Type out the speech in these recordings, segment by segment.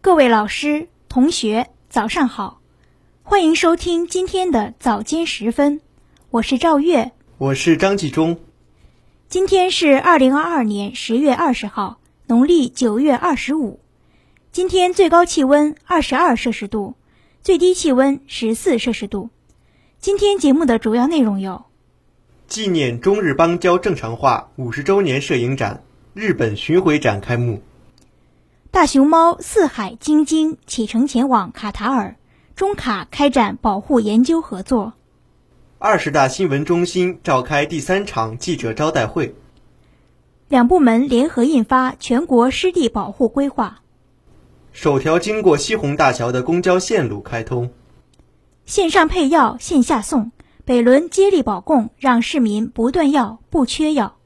各位老师、同学，早上好！欢迎收听今天的早间时分，我是赵月，我是张继忠。今天是二零二二年十月二十号，农历九月二十五。今天最高气温二十二摄氏度，最低气温十四摄氏度。今天节目的主要内容有：纪念中日邦交正常化五十周年摄影展日本巡回展开幕；大熊猫四海晶晶启程前往卡塔尔，中卡开展保护研究合作；二十大新闻中心召开第三场记者招待会；两部门联合印发全国湿地保护规划。首条经过西洪大桥的公交线路开通，线上配药，线下送，北仑接力保供，让市民不断药、不缺药。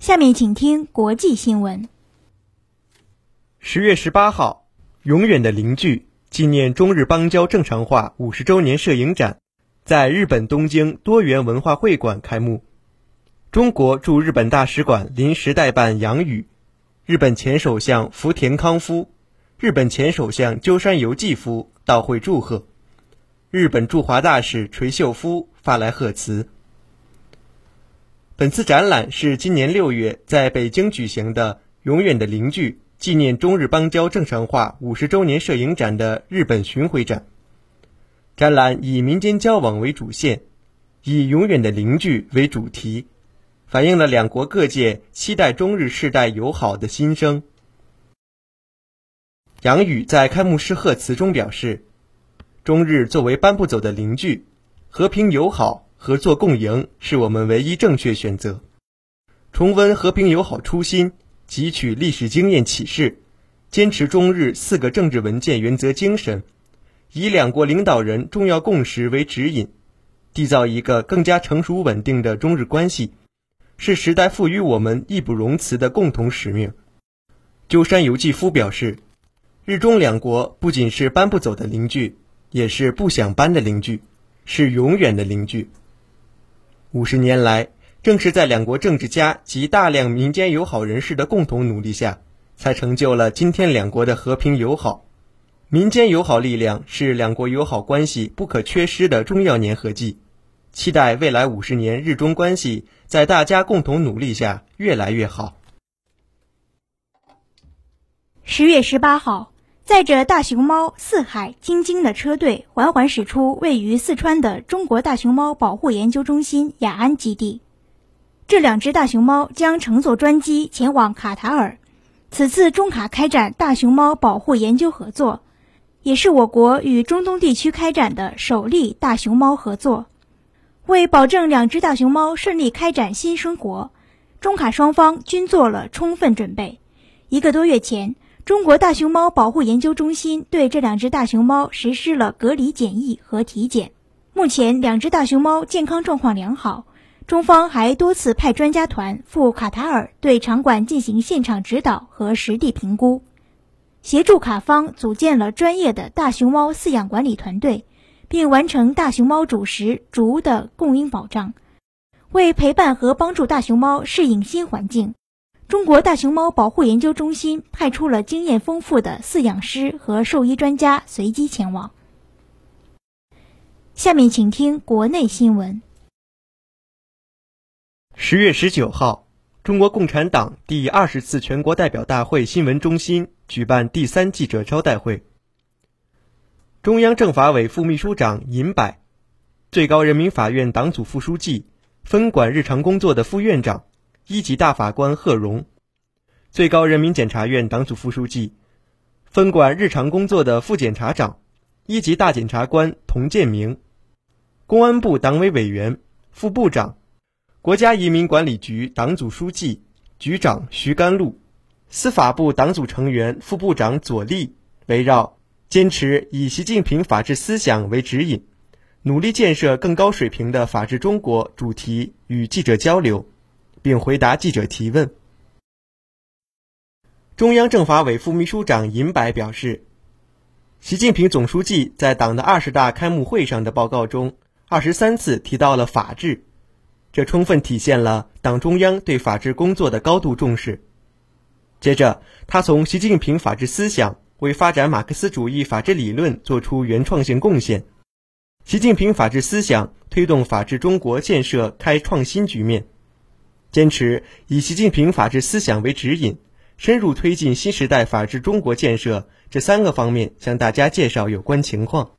下面请听国际新闻。十月十八号，永远的邻居纪念中日邦交正常化五十周年摄影展在日本东京多元文化会馆开幕。中国驻日本大使馆临时代办杨宇。日本前首相福田康夫、日本前首相鸠山由纪夫到会祝贺，日本驻华大使垂秀夫发来贺词。本次展览是今年六月在北京举行的“永远的邻居”纪念中日邦交正常化五十周年摄影展的日本巡回展。展览以民间交往为主线，以“永远的邻居”为主题。反映了两国各界期待中日世代友好的心声。杨宇在开幕式贺词中表示：“中日作为搬不走的邻居，和平友好、合作共赢是我们唯一正确选择。重温和平友好初心，汲取历史经验启示，坚持中日四个政治文件原则精神，以两国领导人重要共识为指引，缔造一个更加成熟稳定的中日关系。”是时代赋予我们义不容辞的共同使命。鸠山由纪夫表示，日中两国不仅是搬不走的邻居，也是不想搬的邻居，是永远的邻居。五十年来，正是在两国政治家及大量民间友好人士的共同努力下，才成就了今天两国的和平友好。民间友好力量是两国友好关系不可缺失的重要粘合剂。期待未来五十年日中关系在大家共同努力下越来越好。十月十八号，载着大熊猫四海晶晶的车队缓缓驶出位于四川的中国大熊猫保护研究中心雅安基地。这两只大熊猫将乘坐专机前往卡塔尔。此次中卡开展大熊猫保护研究合作，也是我国与中东地区开展的首例大熊猫合作。为保证两只大熊猫顺利开展新生活，中卡双方均做了充分准备。一个多月前，中国大熊猫保护研究中心对这两只大熊猫实施了隔离检疫和体检。目前，两只大熊猫健康状况良好。中方还多次派专家团赴卡塔尔对场馆进行现场指导和实地评估，协助卡方组建了专业的大熊猫饲养管理团队。并完成大熊猫主食竹的供应保障，为陪伴和帮助大熊猫适应新环境，中国大熊猫保护研究中心派出了经验丰富的饲养师和兽医专家随机前往。下面请听国内新闻。十月十九号，中国共产党第二十次全国代表大会新闻中心举办第三记者招待会。中央政法委副秘书长尹柏，最高人民法院党组副书记、分管日常工作的副院长、一级大法官贺荣，最高人民检察院党组副书记、分管日常工作的副检察长、一级大检察官童建明，公安部党委委员、副部长、国家移民管理局党组书记、局长徐甘露，司法部党组成员、副部长左立，围绕。坚持以习近平法治思想为指引，努力建设更高水平的法治中国主题与记者交流，并回答记者提问。中央政法委副秘书长尹柏表示，习近平总书记在党的二十大开幕会上的报告中，二十三次提到了法治，这充分体现了党中央对法治工作的高度重视。接着，他从习近平法治思想为发展马克思主义法治理论做出原创性贡献。习近平法治思想推动法治中国建设开创新局面，坚持以习近平法治思想为指引，深入推进新时代法治中国建设这三个方面，向大家介绍有关情况。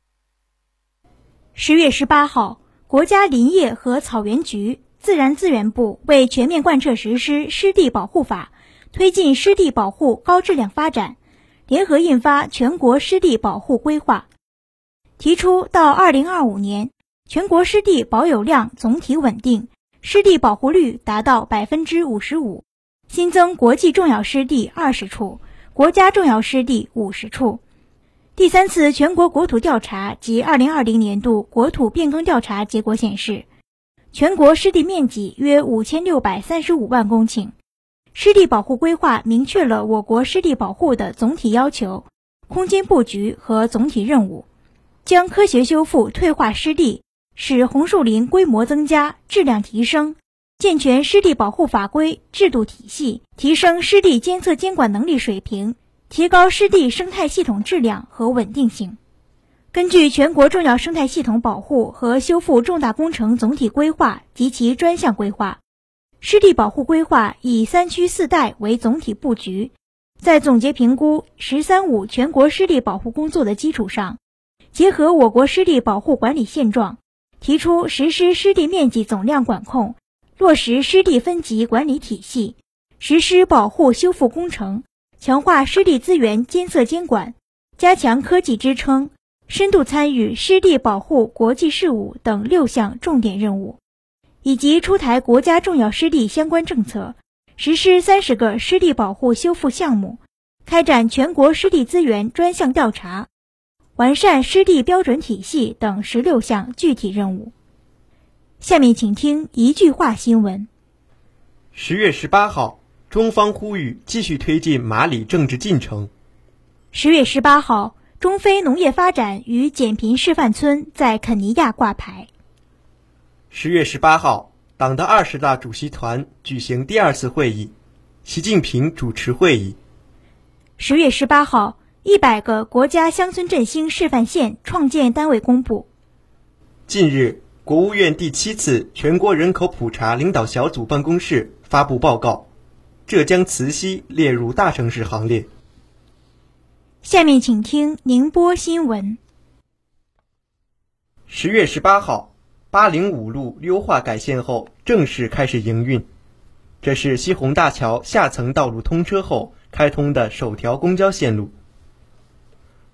十月十八号，国家林业和草原局、自然资源部为全面贯彻实施湿地保护法，推进湿地保护高质量发展，联合印发全国湿地保护规划。提出到二零二五年，全国湿地保有量总体稳定，湿地保护率达到百分之五十五，新增国际重要湿地二十处，国家重要湿地五十处。第三次全国国土调查及二零二零年度国土变更调查结果显示，全国湿地面积约五千六百三十五万公顷。湿地保护规划明确了我国湿地保护的总体要求、空间布局和总体任务。将科学修复退化湿地，使红树林规模增加、质量提升，健全湿地保护法规制度体系，提升湿地监测监管能力水平，提高湿地生态系统质量和稳定性。根据《全国重要生态系统保护和修复重大工程总体规划及其专项规划》，湿地保护规划以三区四带为总体布局，在总结评估“十三五”全国湿地保护工作的基础上。结合我国湿地保护管理现状，提出实施湿地面积总量管控，落实湿地分级管理体系，实施保护修复工程，强化湿地资源监测监管，加强科技支撑，深度参与湿地保护国际事务等六项重点任务，以及出台国家重要湿地相关政策，实施三十个湿地保护修复项目，开展全国湿地资源专项调查。完善湿地标准体系等十六项具体任务。下面请听一句话新闻。十月十八号，中方呼吁继续推进马里政治进程。十月十八号，中非农业发展与减贫示范村在肯尼亚挂牌。十月十八号，党的二十大主席团举行第二次会议，习近平主持会议。十月十八号。一百个国家乡村振兴示范县创建单位公布。近日，国务院第七次全国人口普查领导小组办公室发布报告，浙江慈溪列入大城市行列。下面请听宁波新闻。十月十八号，八零五路优化改线后正式开始营运，这是西虹大桥下层道路通车后开通的首条公交线路。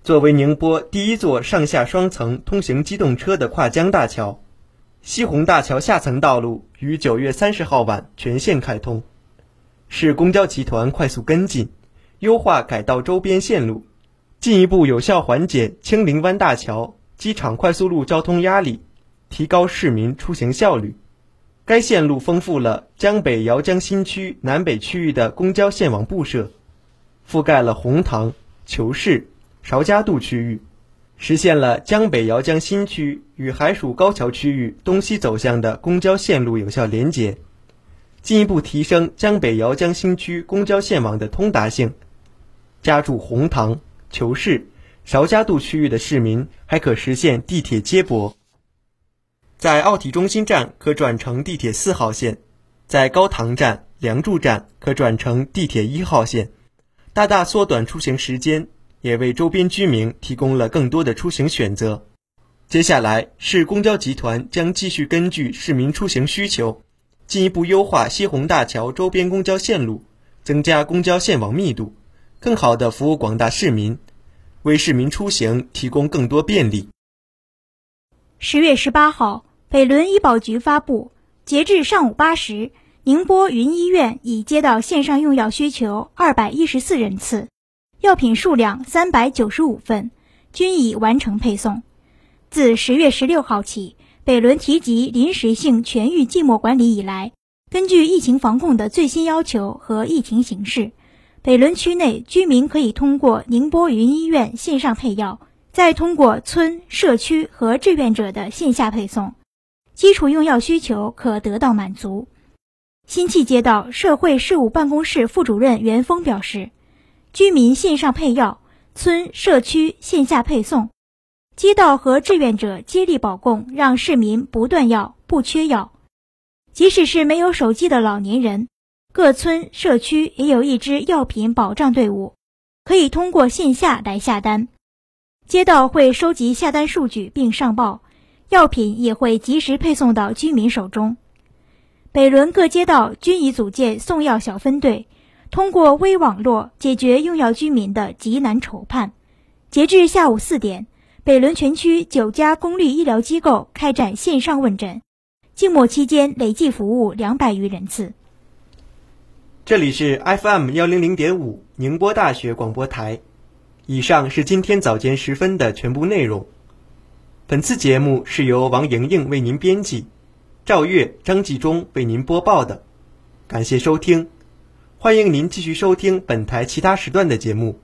作为宁波第一座上下双层通行机动车的跨江大桥，西虹大桥下层道路于九月三十号晚全线开通。市公交集团快速跟进，优化改道周边线路，进一步有效缓解青林湾大桥、机场快速路交通压力，提高市民出行效率。该线路丰富了江北姚江新区南北区域的公交线网布设，覆盖了红塘、求是。邵家渡区域，实现了江北姚江新区与海曙高桥区域东西走向的公交线路有效连接，进一步提升江北姚江新区公交线网的通达性。家住红塘、求是、韶家渡区域的市民还可实现地铁接驳，在奥体中心站可转乘地铁四号线，在高塘站、梁祝站可转乘地铁一号线，大大缩短出行时间。也为周边居民提供了更多的出行选择。接下来，市公交集团将继续根据市民出行需求，进一步优化西虹大桥周边公交线路，增加公交线网密度，更好地服务广大市民，为市民出行提供更多便利。十月十八号，北仑医保局发布，截至上午八时，宁波云医院已接到线上用药需求二百一十四人次。药品数量三百九十五份，均已完成配送。自十月十六号起，北仑提及临时性全域静默管理以来，根据疫情防控的最新要求和疫情形势，北仑区内居民可以通过宁波云医院线上配药，再通过村、社区和志愿者的线下配送，基础用药需求可得到满足。新契街道社会事务办公室副主任袁峰表示，居民线上配药，村社区线下配送，街道和志愿者接力保供，让市民不断药、不缺药。即使是没有手机的老年人，各村社区也有一支药品保障队伍，可以通过线下来下单。街道会收集下单数据并上报，药品也会及时配送到居民手中。北仑各街道均已组建送药小分队，通过微网络解决用药居民的急难愁盼。截至下午四点，北仑全区九家公立医疗机构开展线上问诊，静默期间累计服务两百余人次。这里是 FM 幺零零点五宁波大学广播台。以上是今天早间时分的全部内容。本次节目是由王莹莹为您编辑。赵月、张继忠为您播报的，感谢收听，欢迎您继续收听本台其他时段的节目。